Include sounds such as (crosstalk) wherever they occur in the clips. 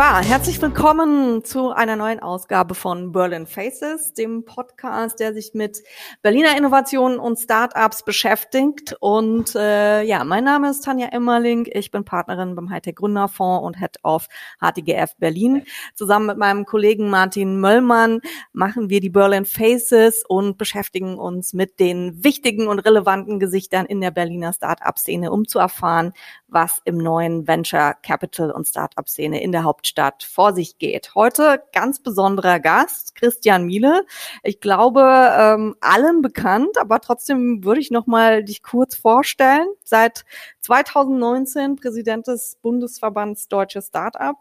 Wunderbar. Herzlich willkommen zu einer neuen Ausgabe von Berlin Faces, dem Podcast, der sich mit Berliner Innovationen und Startups beschäftigt. Und äh, ja, mein Name ist Tanja Emmerling. Ich bin Partnerin beim Hightech Gründerfonds und Head of HTGF Berlin. Zusammen mit meinem Kollegen Martin Möllmann machen wir die Berlin Faces und beschäftigen uns mit den wichtigen und relevanten Gesichtern in der Berliner Startup-Szene, um zu erfahren, was im neuen Venture Capital und Startup-Szene in der Hauptstadt vor sich geht. Heute ganz besonderer Gast, Christian Miele. Ich glaube, ähm, allen bekannt, aber trotzdem würde ich noch mal dich kurz vorstellen. Seit 2019 Präsident des Bundesverbands Deutsche Startup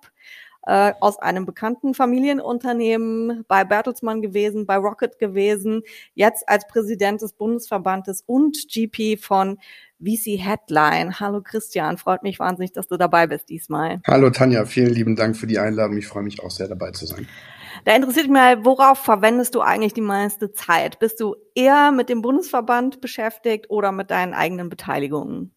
äh, aus einem bekannten Familienunternehmen bei Bertelsmann gewesen, bei Rocket gewesen, jetzt als Präsident des Bundesverbandes und GP von VC Headline. Hallo Christian, freut mich wahnsinnig, dass du dabei bist diesmal. Hallo Tanja, vielen lieben Dank für die Einladung. Ich freue mich auch sehr dabei zu sein. Da interessiert mich mal, worauf verwendest du eigentlich die meiste Zeit? Bist du eher mit dem Bundesverband beschäftigt oder mit deinen eigenen Beteiligungen?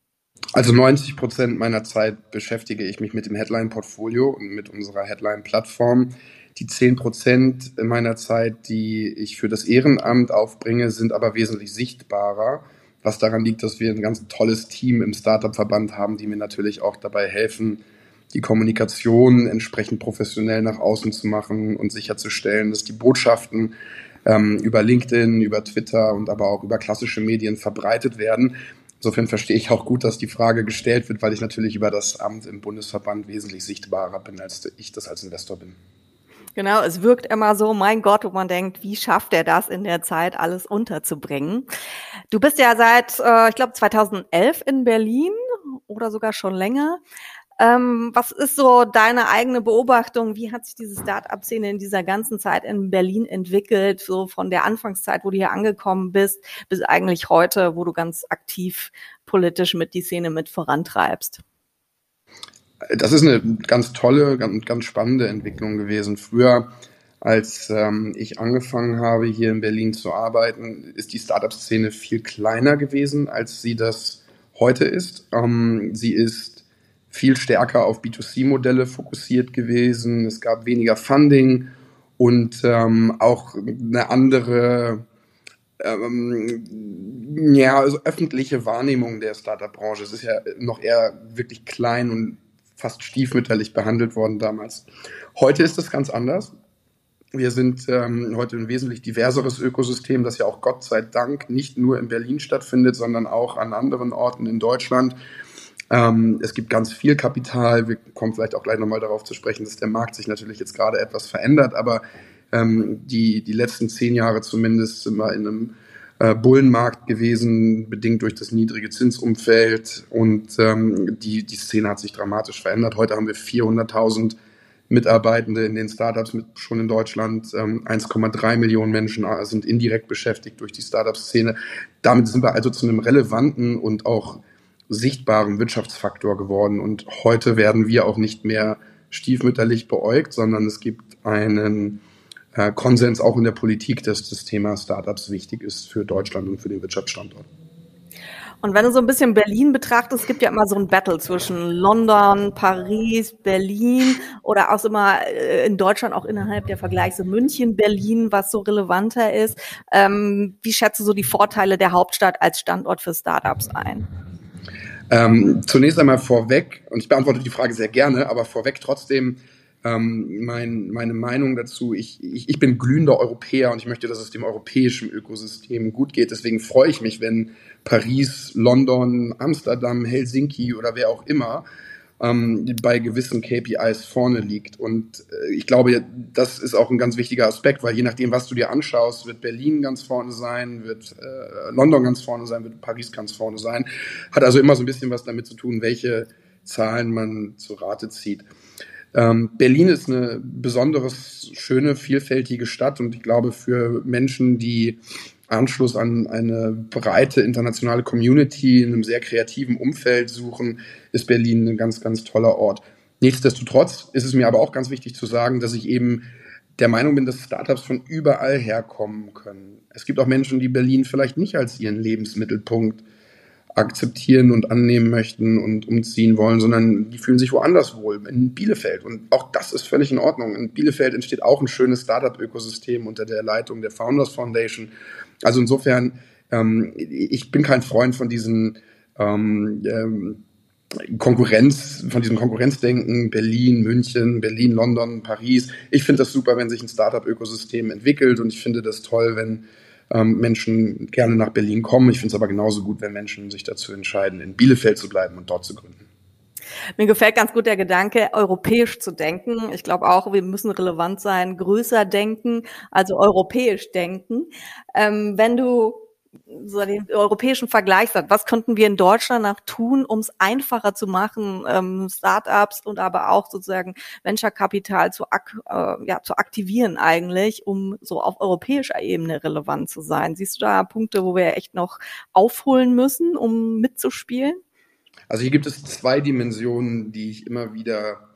Also 90 Prozent meiner Zeit beschäftige ich mich mit dem Headline-Portfolio und mit unserer Headline-Plattform. Die 10 Prozent meiner Zeit, die ich für das Ehrenamt aufbringe, sind aber wesentlich sichtbarer, was daran liegt, dass wir ein ganz tolles Team im Startup-Verband haben, die mir natürlich auch dabei helfen, die Kommunikation entsprechend professionell nach außen zu machen und sicherzustellen, dass die Botschaften ähm, über LinkedIn, über Twitter und aber auch über klassische Medien verbreitet werden. Insofern verstehe ich auch gut, dass die Frage gestellt wird, weil ich natürlich über das Amt im Bundesverband wesentlich sichtbarer bin, als ich das als Investor bin. Genau, es wirkt immer so, mein Gott, wo man denkt, wie schafft er das in der Zeit, alles unterzubringen? Du bist ja seit, äh, ich glaube, 2011 in Berlin oder sogar schon länger. Ähm, was ist so deine eigene Beobachtung? Wie hat sich diese Start-up-Szene in dieser ganzen Zeit in Berlin entwickelt? So von der Anfangszeit, wo du hier angekommen bist, bis eigentlich heute, wo du ganz aktiv politisch mit die Szene mit vorantreibst? Das ist eine ganz tolle, ganz, ganz spannende Entwicklung gewesen. Früher, als ähm, ich angefangen habe, hier in Berlin zu arbeiten, ist die Startup-Szene viel kleiner gewesen, als sie das heute ist. Ähm, sie ist viel stärker auf B2C-Modelle fokussiert gewesen. Es gab weniger Funding und ähm, auch eine andere ähm, ja, also öffentliche Wahrnehmung der Startup-Branche. Es ist ja noch eher wirklich klein und fast stiefmütterlich behandelt worden damals. Heute ist es ganz anders. Wir sind ähm, heute ein wesentlich diverseres Ökosystem, das ja auch Gott sei Dank nicht nur in Berlin stattfindet, sondern auch an anderen Orten in Deutschland. Ähm, es gibt ganz viel Kapital. Wir kommen vielleicht auch gleich nochmal darauf zu sprechen, dass der Markt sich natürlich jetzt gerade etwas verändert, aber ähm, die, die letzten zehn Jahre zumindest sind wir in einem äh, Bullenmarkt gewesen, bedingt durch das niedrige Zinsumfeld und ähm, die, die Szene hat sich dramatisch verändert. Heute haben wir 400.000 Mitarbeitende in den Startups mit, schon in Deutschland. 1,3 ähm, Millionen Menschen äh, sind indirekt beschäftigt durch die Startup-Szene. Damit sind wir also zu einem relevanten und auch sichtbaren Wirtschaftsfaktor geworden. Und heute werden wir auch nicht mehr stiefmütterlich beäugt, sondern es gibt einen äh, Konsens auch in der Politik, dass das Thema Startups wichtig ist für Deutschland und für den Wirtschaftsstandort. Und wenn du so ein bisschen Berlin betrachtest, es gibt ja immer so ein Battle zwischen London, Paris, Berlin oder auch immer äh, in Deutschland auch innerhalb der Vergleiche München, Berlin, was so relevanter ist. Ähm, wie schätzt du so die Vorteile der Hauptstadt als Standort für Startups ein? Ähm, zunächst einmal vorweg, und ich beantworte die Frage sehr gerne, aber vorweg trotzdem ähm, mein, meine Meinung dazu. Ich, ich, ich bin glühender Europäer und ich möchte, dass es dem europäischen Ökosystem gut geht. Deswegen freue ich mich, wenn Paris, London, Amsterdam, Helsinki oder wer auch immer ähm, bei gewissen KPIs vorne liegt. Und äh, ich glaube, das ist auch ein ganz wichtiger Aspekt, weil je nachdem, was du dir anschaust, wird Berlin ganz vorne sein, wird äh, London ganz vorne sein, wird Paris ganz vorne sein. Hat also immer so ein bisschen was damit zu tun, welche Zahlen man zu Rate zieht. Ähm, Berlin ist eine besonders schöne, vielfältige Stadt und ich glaube für Menschen, die Anschluss an eine breite internationale Community in einem sehr kreativen Umfeld suchen, ist Berlin ein ganz, ganz toller Ort. Nichtsdestotrotz ist es mir aber auch ganz wichtig zu sagen, dass ich eben der Meinung bin, dass Startups von überall herkommen können. Es gibt auch Menschen, die Berlin vielleicht nicht als ihren Lebensmittelpunkt akzeptieren und annehmen möchten und umziehen wollen, sondern die fühlen sich woanders wohl, in Bielefeld. Und auch das ist völlig in Ordnung. In Bielefeld entsteht auch ein schönes Startup-Ökosystem unter der Leitung der Founders Foundation. Also insofern, ähm, ich bin kein Freund von diesen ähm, ähm, Konkurrenz, von diesem Konkurrenzdenken, Berlin, München, Berlin, London, Paris. Ich finde das super, wenn sich ein Startup-Ökosystem entwickelt und ich finde das toll, wenn ähm, Menschen gerne nach Berlin kommen. Ich finde es aber genauso gut, wenn Menschen sich dazu entscheiden, in Bielefeld zu bleiben und dort zu gründen. Mir gefällt ganz gut der Gedanke, europäisch zu denken. Ich glaube auch, wir müssen relevant sein, größer denken, also europäisch denken. Ähm, wenn du so den europäischen Vergleich hat. Was könnten wir in Deutschland noch tun, um es einfacher zu machen, ähm, Startups und aber auch sozusagen Venture-Kapital zu, ak äh, ja, zu aktivieren eigentlich, um so auf europäischer Ebene relevant zu sein? Siehst du da Punkte, wo wir echt noch aufholen müssen, um mitzuspielen? Also hier gibt es zwei Dimensionen, die ich immer wieder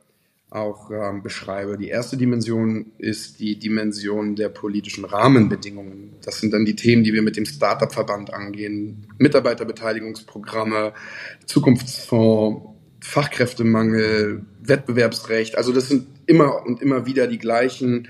auch ähm, beschreibe. Die erste Dimension ist die Dimension der politischen Rahmenbedingungen. Das sind dann die Themen, die wir mit dem Startup-Verband angehen. Mitarbeiterbeteiligungsprogramme, Zukunftsfonds, Fachkräftemangel, Wettbewerbsrecht. Also das sind immer und immer wieder die gleichen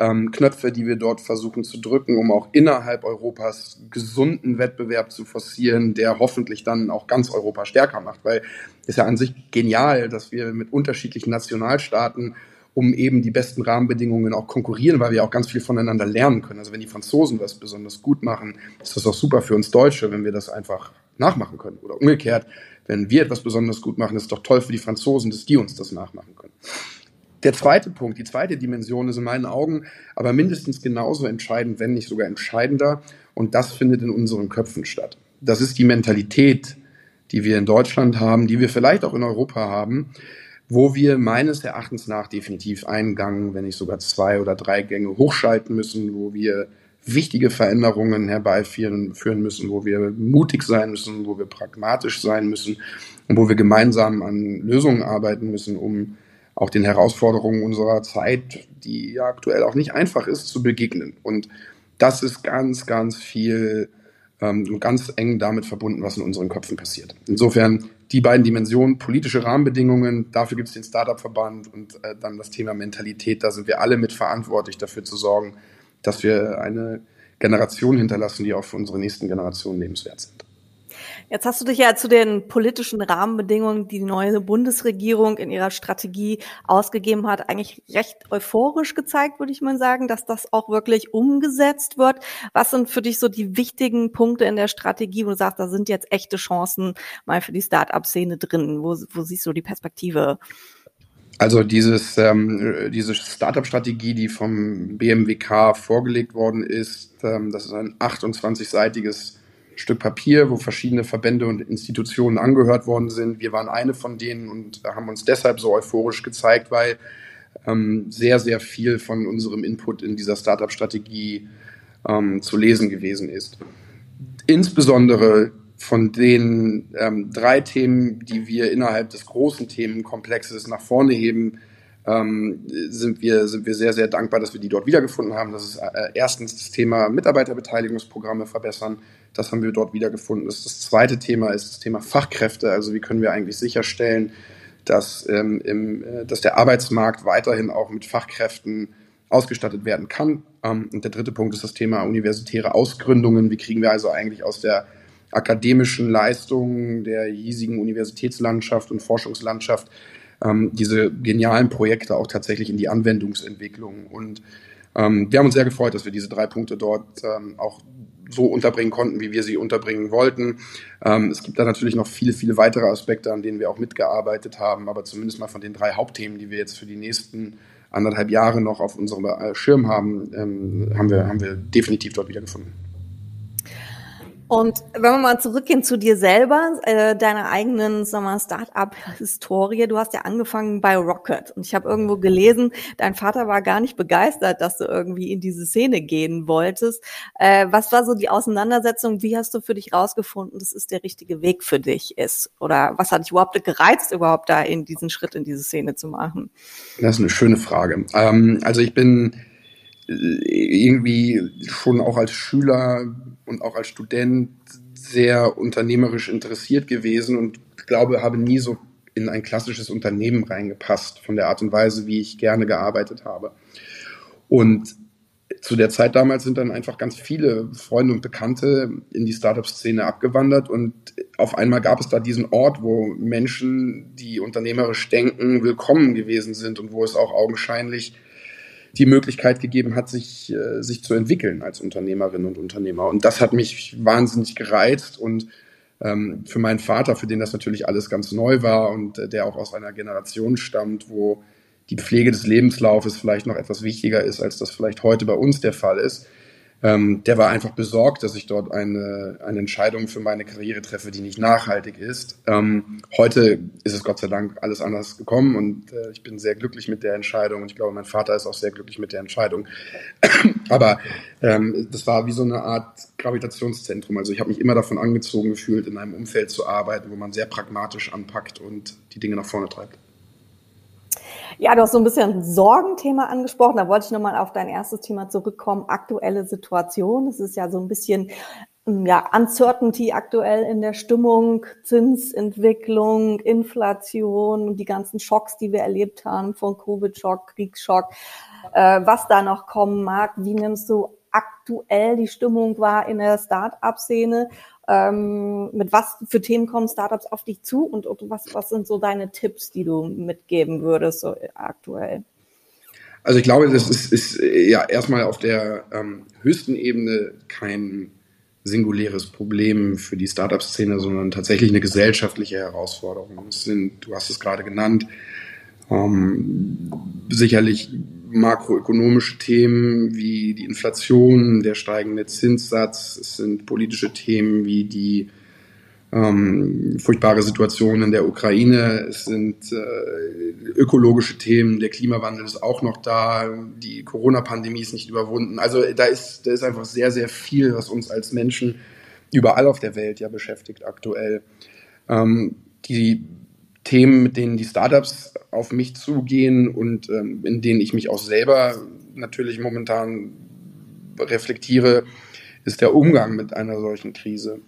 ähm, Knöpfe, die wir dort versuchen zu drücken, um auch innerhalb Europas gesunden Wettbewerb zu forcieren, der hoffentlich dann auch ganz Europa stärker macht. Weil es ist ja an sich genial, dass wir mit unterschiedlichen Nationalstaaten um eben die besten Rahmenbedingungen auch konkurrieren, weil wir auch ganz viel voneinander lernen können. Also wenn die Franzosen was besonders gut machen, ist das auch super für uns Deutsche, wenn wir das einfach nachmachen können. Oder umgekehrt, wenn wir etwas besonders gut machen, ist es doch toll für die Franzosen, dass die uns das nachmachen können. Der zweite Punkt, die zweite Dimension ist in meinen Augen aber mindestens genauso entscheidend, wenn nicht sogar entscheidender. Und das findet in unseren Köpfen statt. Das ist die Mentalität, die wir in Deutschland haben, die wir vielleicht auch in Europa haben, wo wir meines Erachtens nach definitiv einen Gang, wenn nicht sogar zwei oder drei Gänge hochschalten müssen, wo wir wichtige Veränderungen herbeiführen müssen, wo wir mutig sein müssen, wo wir pragmatisch sein müssen und wo wir gemeinsam an Lösungen arbeiten müssen, um auch den Herausforderungen unserer Zeit, die ja aktuell auch nicht einfach ist, zu begegnen. Und das ist ganz, ganz viel ähm, ganz eng damit verbunden, was in unseren Köpfen passiert. Insofern die beiden Dimensionen, politische Rahmenbedingungen, dafür gibt es den Startup-Verband und äh, dann das Thema Mentalität, da sind wir alle mit verantwortlich dafür zu sorgen, dass wir eine Generation hinterlassen, die auch für unsere nächsten Generationen lebenswert sind. Jetzt hast du dich ja zu den politischen Rahmenbedingungen, die die neue Bundesregierung in ihrer Strategie ausgegeben hat, eigentlich recht euphorisch gezeigt, würde ich mal sagen, dass das auch wirklich umgesetzt wird. Was sind für dich so die wichtigen Punkte in der Strategie, wo du sagst, da sind jetzt echte Chancen mal für die Start-up-Szene drin? Wo, wo siehst du die Perspektive? Also dieses, ähm, diese Startup-Strategie, die vom BMWK vorgelegt worden ist, ähm, das ist ein 28-seitiges Stück Papier, wo verschiedene Verbände und Institutionen angehört worden sind. Wir waren eine von denen und haben uns deshalb so euphorisch gezeigt, weil ähm, sehr, sehr viel von unserem Input in dieser Startup-Strategie ähm, zu lesen gewesen ist. Insbesondere von den ähm, drei Themen, die wir innerhalb des großen Themenkomplexes nach vorne heben, ähm, sind, wir, sind wir sehr, sehr dankbar, dass wir die dort wiedergefunden haben. Das ist äh, erstens das Thema Mitarbeiterbeteiligungsprogramme verbessern. Das haben wir dort wiedergefunden. Das, das zweite Thema ist das Thema Fachkräfte. Also wie können wir eigentlich sicherstellen, dass, ähm, im, äh, dass der Arbeitsmarkt weiterhin auch mit Fachkräften ausgestattet werden kann. Ähm, und der dritte Punkt ist das Thema universitäre Ausgründungen. Wie kriegen wir also eigentlich aus der akademischen Leistung der hiesigen Universitätslandschaft und Forschungslandschaft ähm, diese genialen Projekte auch tatsächlich in die Anwendungsentwicklung. Und ähm, wir haben uns sehr gefreut, dass wir diese drei Punkte dort ähm, auch so unterbringen konnten, wie wir sie unterbringen wollten. Ähm, es gibt da natürlich noch viele, viele weitere Aspekte, an denen wir auch mitgearbeitet haben, aber zumindest mal von den drei Hauptthemen, die wir jetzt für die nächsten anderthalb Jahre noch auf unserem äh, Schirm haben, ähm, haben, wir, haben wir definitiv dort wiedergefunden. Und wenn wir mal zurückgehen zu dir selber, äh, deiner eigenen Start-up-Historie, du hast ja angefangen bei Rocket und ich habe irgendwo gelesen, dein Vater war gar nicht begeistert, dass du irgendwie in diese Szene gehen wolltest. Äh, was war so die Auseinandersetzung? Wie hast du für dich rausgefunden, dass es der richtige Weg für dich ist? Oder was hat dich überhaupt gereizt, überhaupt da in diesen Schritt in diese Szene zu machen? Das ist eine schöne Frage. Ähm, also ich bin irgendwie schon auch als Schüler und auch als Student sehr unternehmerisch interessiert gewesen und glaube, habe nie so in ein klassisches Unternehmen reingepasst von der Art und Weise, wie ich gerne gearbeitet habe. Und zu der Zeit damals sind dann einfach ganz viele Freunde und Bekannte in die Startup-Szene abgewandert und auf einmal gab es da diesen Ort, wo Menschen, die unternehmerisch denken, willkommen gewesen sind und wo es auch augenscheinlich die Möglichkeit gegeben hat, sich, äh, sich zu entwickeln als Unternehmerin und Unternehmer. Und das hat mich wahnsinnig gereizt und ähm, für meinen Vater, für den das natürlich alles ganz neu war und äh, der auch aus einer Generation stammt, wo die Pflege des Lebenslaufes vielleicht noch etwas wichtiger ist, als das vielleicht heute bei uns der Fall ist. Ähm, der war einfach besorgt, dass ich dort eine, eine Entscheidung für meine Karriere treffe, die nicht nachhaltig ist. Ähm, heute ist es Gott sei Dank alles anders gekommen und äh, ich bin sehr glücklich mit der Entscheidung und ich glaube, mein Vater ist auch sehr glücklich mit der Entscheidung. (clears throat) Aber ähm, das war wie so eine Art Gravitationszentrum. Also ich habe mich immer davon angezogen gefühlt, in einem Umfeld zu arbeiten, wo man sehr pragmatisch anpackt und die Dinge nach vorne treibt. Ja, du hast so ein bisschen ein Sorgenthema angesprochen. Da wollte ich nochmal auf dein erstes Thema zurückkommen. Aktuelle Situation. Es ist ja so ein bisschen ähm, ja, Uncertainty aktuell in der Stimmung, Zinsentwicklung, Inflation, die ganzen Schocks, die wir erlebt haben, von Covid-Schock, Kriegsschock, äh, was da noch kommen mag. Wie nimmst du aktuell die Stimmung wahr in der Start-up-Szene ähm, mit was für Themen kommen Startups auf dich zu und, und was, was sind so deine Tipps, die du mitgeben würdest so aktuell? Also ich glaube, das ist, ist ja erstmal auf der ähm, höchsten Ebene kein singuläres Problem für die Startup-Szene, sondern tatsächlich eine gesellschaftliche Herausforderung. Sind, du hast es gerade genannt, ähm, sicherlich makroökonomische Themen wie die Inflation, der steigende Zinssatz, es sind politische Themen wie die ähm, furchtbare Situation in der Ukraine, es sind äh, ökologische Themen, der Klimawandel ist auch noch da, die Corona-Pandemie ist nicht überwunden. Also da ist, da ist einfach sehr, sehr viel, was uns als Menschen überall auf der Welt ja beschäftigt aktuell. Ähm, die Themen, mit denen die Startups auf mich zugehen und ähm, in denen ich mich auch selber natürlich momentan reflektiere, ist der Umgang mit einer solchen Krise.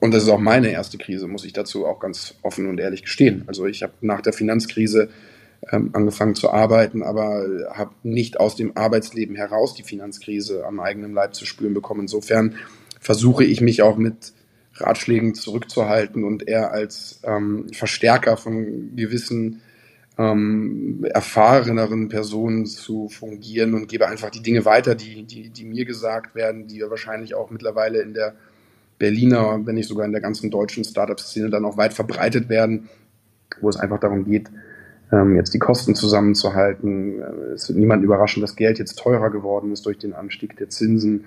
Und das ist auch meine erste Krise, muss ich dazu auch ganz offen und ehrlich gestehen. Also ich habe nach der Finanzkrise ähm, angefangen zu arbeiten, aber habe nicht aus dem Arbeitsleben heraus die Finanzkrise am eigenen Leib zu spüren bekommen. Insofern versuche ich mich auch mit Ratschlägen zurückzuhalten und eher als ähm, Verstärker von gewissen ähm, erfahreneren Personen zu fungieren und gebe einfach die Dinge weiter, die, die, die mir gesagt werden, die ja wahrscheinlich auch mittlerweile in der Berliner, wenn nicht sogar in der ganzen deutschen Startup-Szene dann auch weit verbreitet werden, wo es einfach darum geht, ähm, jetzt die Kosten zusammenzuhalten. Äh, es wird niemanden überraschen, dass Geld jetzt teurer geworden ist durch den Anstieg der Zinsen.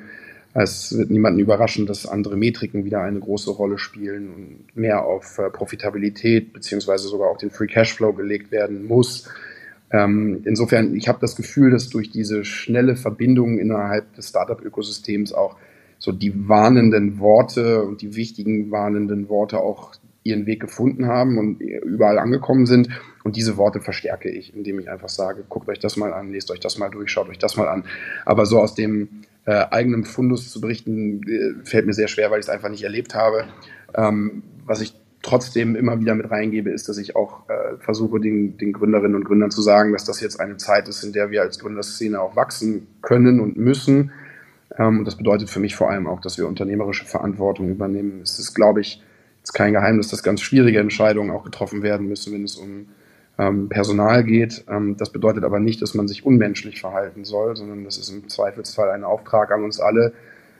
Es wird niemanden überraschen, dass andere Metriken wieder eine große Rolle spielen und mehr auf äh, Profitabilität beziehungsweise sogar auch den Free Cashflow gelegt werden muss. Ähm, insofern, ich habe das Gefühl, dass durch diese schnelle Verbindung innerhalb des Startup-Ökosystems auch so die warnenden Worte und die wichtigen warnenden Worte auch ihren Weg gefunden haben und überall angekommen sind. Und diese Worte verstärke ich, indem ich einfach sage, guckt euch das mal an, lest euch das mal durch, schaut euch das mal an. Aber so aus dem äh, eigenem Fundus zu berichten, äh, fällt mir sehr schwer, weil ich es einfach nicht erlebt habe. Ähm, was ich trotzdem immer wieder mit reingebe, ist, dass ich auch äh, versuche, den, den Gründerinnen und Gründern zu sagen, dass das jetzt eine Zeit ist, in der wir als Gründerszene auch wachsen können und müssen. Ähm, und das bedeutet für mich vor allem auch, dass wir unternehmerische Verantwortung übernehmen. Es ist, glaube ich, jetzt kein Geheimnis, dass ganz schwierige Entscheidungen auch getroffen werden müssen, wenn es um ähm, Personal geht. Ähm, das bedeutet aber nicht, dass man sich unmenschlich verhalten soll, sondern das ist im Zweifelsfall ein Auftrag an uns alle,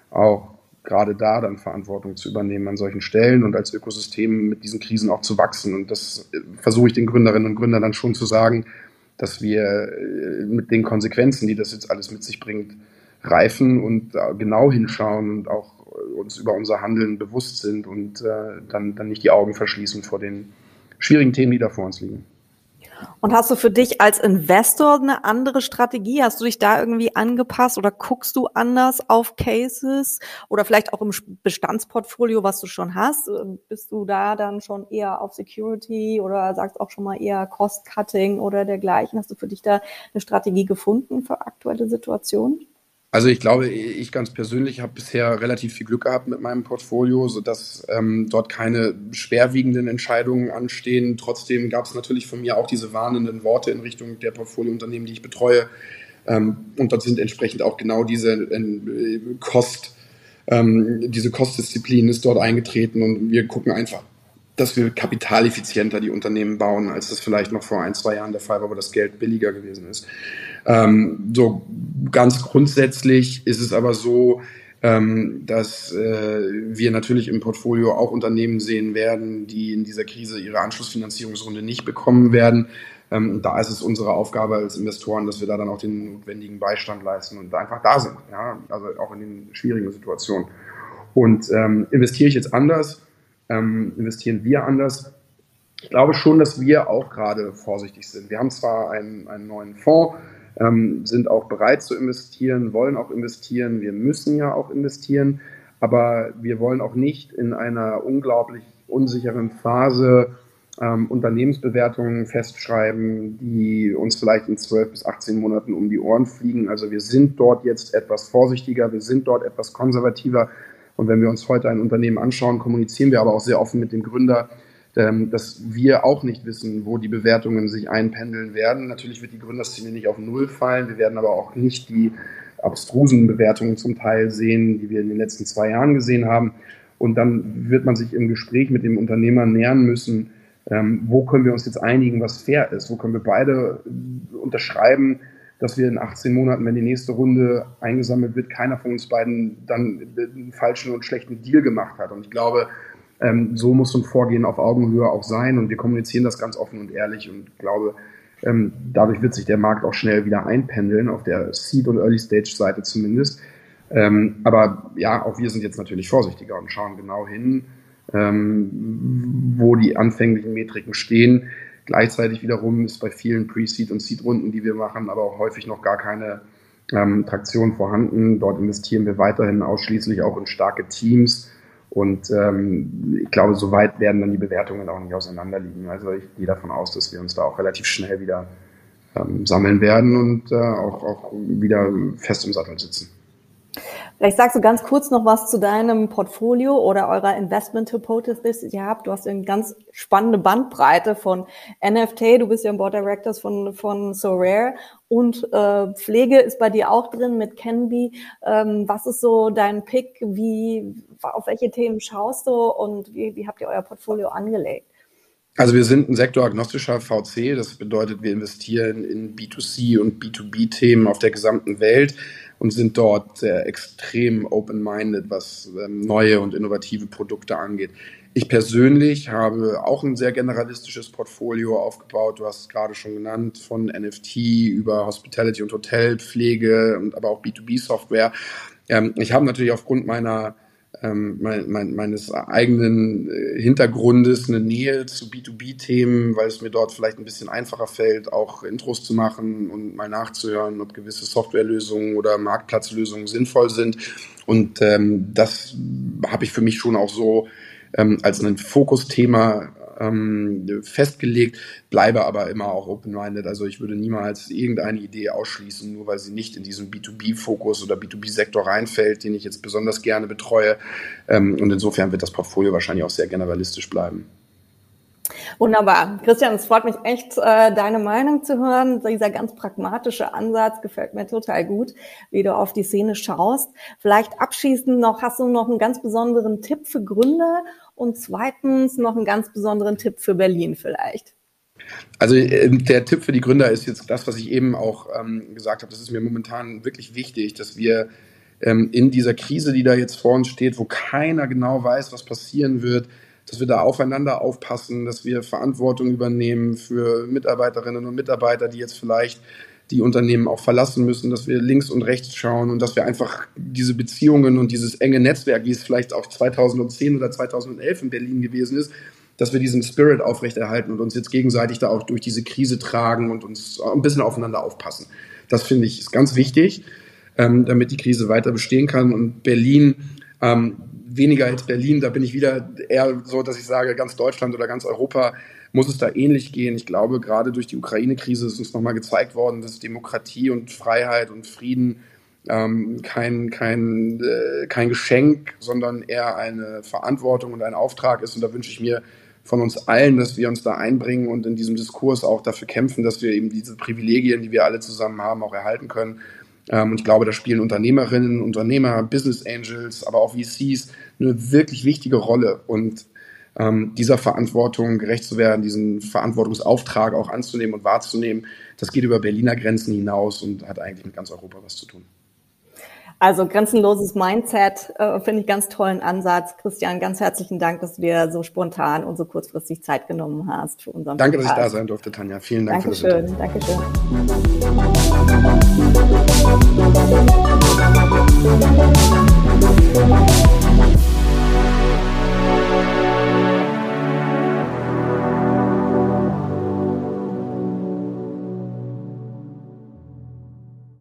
auch gerade da dann Verantwortung zu übernehmen an solchen Stellen und als Ökosystem mit diesen Krisen auch zu wachsen. Und das äh, versuche ich den Gründerinnen und Gründern dann schon zu sagen, dass wir äh, mit den Konsequenzen, die das jetzt alles mit sich bringt, reifen und genau hinschauen und auch äh, uns über unser Handeln bewusst sind und dann, dann nicht die Augen verschließen vor den schwierigen Themen, die da vor uns liegen. Und hast du für dich als Investor eine andere Strategie? Hast du dich da irgendwie angepasst oder guckst du anders auf Cases oder vielleicht auch im Bestandsportfolio, was du schon hast? Ähm, bist du da dann schon eher auf Security oder sagst auch schon mal eher Cost-Cutting oder dergleichen? Hast du für dich da eine Strategie gefunden für aktuelle Situationen? Also ich glaube, ich ganz persönlich habe bisher relativ viel Glück gehabt mit meinem Portfolio, sodass ähm, dort keine schwerwiegenden Entscheidungen anstehen. Trotzdem gab es natürlich von mir auch diese warnenden Worte in Richtung der Portfoliounternehmen, die ich betreue. Ähm, und dort sind entsprechend auch genau diese äh, Kost, ähm, diese Kostdisziplin ist dort eingetreten und wir gucken einfach, dass wir kapitaleffizienter die Unternehmen bauen, als das vielleicht noch vor ein, zwei Jahren der Fall war, wo das Geld billiger gewesen ist. Ähm, so ganz grundsätzlich ist es aber so, ähm, dass äh, wir natürlich im Portfolio auch Unternehmen sehen werden, die in dieser Krise ihre Anschlussfinanzierungsrunde nicht bekommen werden. Ähm, da ist es unsere Aufgabe als Investoren, dass wir da dann auch den notwendigen Beistand leisten und einfach da sind, ja, also auch in den schwierigen Situationen. Und ähm, investiere ich jetzt anders, ähm, investieren wir anders? Ich glaube schon, dass wir auch gerade vorsichtig sind. Wir haben zwar einen, einen neuen Fonds, ähm, sind auch bereit zu investieren, wollen auch investieren, wir müssen ja auch investieren, aber wir wollen auch nicht in einer unglaublich unsicheren Phase ähm, Unternehmensbewertungen festschreiben, die uns vielleicht in 12 bis 18 Monaten um die Ohren fliegen. Also wir sind dort jetzt etwas vorsichtiger, wir sind dort etwas konservativer. Und wenn wir uns heute ein Unternehmen anschauen, kommunizieren wir aber auch sehr offen mit dem Gründer, ähm, dass wir auch nicht wissen, wo die Bewertungen sich einpendeln werden. Natürlich wird die Gründerszene nicht auf Null fallen. Wir werden aber auch nicht die abstrusen Bewertungen zum Teil sehen, die wir in den letzten zwei Jahren gesehen haben. Und dann wird man sich im Gespräch mit dem Unternehmer nähern müssen, ähm, wo können wir uns jetzt einigen, was fair ist? Wo können wir beide unterschreiben, dass wir in 18 Monaten, wenn die nächste Runde eingesammelt wird, keiner von uns beiden dann einen falschen und schlechten Deal gemacht hat. Und ich glaube, ähm, so muss so ein Vorgehen auf Augenhöhe auch sein und wir kommunizieren das ganz offen und ehrlich und glaube, ähm, dadurch wird sich der Markt auch schnell wieder einpendeln, auf der Seed- und Early-Stage-Seite zumindest. Ähm, aber ja, auch wir sind jetzt natürlich vorsichtiger und schauen genau hin, ähm, wo die anfänglichen Metriken stehen. Gleichzeitig wiederum ist bei vielen Pre-Seed- und Seed-Runden, die wir machen, aber auch häufig noch gar keine ähm, Traktion vorhanden. Dort investieren wir weiterhin ausschließlich auch in starke Teams und ähm, ich glaube, so weit werden dann die Bewertungen auch nicht auseinanderliegen. Also ich gehe davon aus, dass wir uns da auch relativ schnell wieder ähm, sammeln werden und äh, auch, auch wieder fest im Sattel sitzen. Vielleicht sagst du ganz kurz noch was zu deinem Portfolio oder eurer Investment Hypothesis, die ihr habt. Du hast eine ganz spannende Bandbreite von NFT, du bist ja im Board Directors von, von So Rare und äh, Pflege ist bei dir auch drin mit Canby. Ähm, was ist so dein Pick? Wie, auf welche Themen schaust du und wie, wie habt ihr euer Portfolio angelegt? Also wir sind ein sektoragnostischer VC, das bedeutet, wir investieren in B2C und B2B-Themen auf der gesamten Welt und sind dort sehr extrem open-minded, was ähm, neue und innovative Produkte angeht. Ich persönlich habe auch ein sehr generalistisches Portfolio aufgebaut. Du hast es gerade schon genannt, von NFT über Hospitality und Hotel, Pflege und aber auch B2B-Software. Ähm, ich habe natürlich aufgrund meiner ähm, mein, mein, meines eigenen äh, Hintergrundes eine Nähe zu B2B-Themen, weil es mir dort vielleicht ein bisschen einfacher fällt, auch Intros zu machen und mal nachzuhören, ob gewisse Softwarelösungen oder Marktplatzlösungen sinnvoll sind. Und ähm, das habe ich für mich schon auch so ähm, als ein Fokusthema ähm, festgelegt, bleibe aber immer auch open-minded. Also ich würde niemals irgendeine Idee ausschließen, nur weil sie nicht in diesen B2B-Fokus oder B2B-Sektor reinfällt, den ich jetzt besonders gerne betreue. Ähm, und insofern wird das Portfolio wahrscheinlich auch sehr generalistisch bleiben. Wunderbar. Christian, es freut mich echt, äh, deine Meinung zu hören. Dieser ganz pragmatische Ansatz gefällt mir total gut, wie du auf die Szene schaust. Vielleicht abschließend noch, hast du noch einen ganz besonderen Tipp für Gründer und zweitens noch einen ganz besonderen Tipp für Berlin vielleicht? Also äh, der Tipp für die Gründer ist jetzt das, was ich eben auch ähm, gesagt habe. Das ist mir momentan wirklich wichtig, dass wir ähm, in dieser Krise, die da jetzt vor uns steht, wo keiner genau weiß, was passieren wird, dass wir da aufeinander aufpassen, dass wir Verantwortung übernehmen für Mitarbeiterinnen und Mitarbeiter, die jetzt vielleicht die Unternehmen auch verlassen müssen, dass wir links und rechts schauen und dass wir einfach diese Beziehungen und dieses enge Netzwerk, wie es vielleicht auch 2010 oder 2011 in Berlin gewesen ist, dass wir diesen Spirit aufrechterhalten und uns jetzt gegenseitig da auch durch diese Krise tragen und uns ein bisschen aufeinander aufpassen. Das finde ich ist ganz wichtig, ähm, damit die Krise weiter bestehen kann. Und Berlin, ähm, weniger als Berlin, da bin ich wieder eher so, dass ich sage, ganz Deutschland oder ganz Europa muss es da ähnlich gehen. Ich glaube, gerade durch die Ukraine-Krise ist uns nochmal gezeigt worden, dass Demokratie und Freiheit und Frieden ähm, kein, kein, äh, kein Geschenk, sondern eher eine Verantwortung und ein Auftrag ist. Und da wünsche ich mir von uns allen, dass wir uns da einbringen und in diesem Diskurs auch dafür kämpfen, dass wir eben diese Privilegien, die wir alle zusammen haben, auch erhalten können. Ähm, und ich glaube, da spielen Unternehmerinnen, Unternehmer, Business Angels, aber auch VCs eine wirklich wichtige Rolle. Und ähm, dieser Verantwortung gerecht zu werden, diesen Verantwortungsauftrag auch anzunehmen und wahrzunehmen, das geht über Berliner Grenzen hinaus und hat eigentlich mit ganz Europa was zu tun. Also grenzenloses Mindset äh, finde ich ganz tollen Ansatz. Christian, ganz herzlichen Dank, dass du dir so spontan und so kurzfristig Zeit genommen hast für unseren Danke, Podcast. dass ich da sein durfte, Tanja. Vielen Dank Dankeschön, für das Dankeschön. Dankeschön.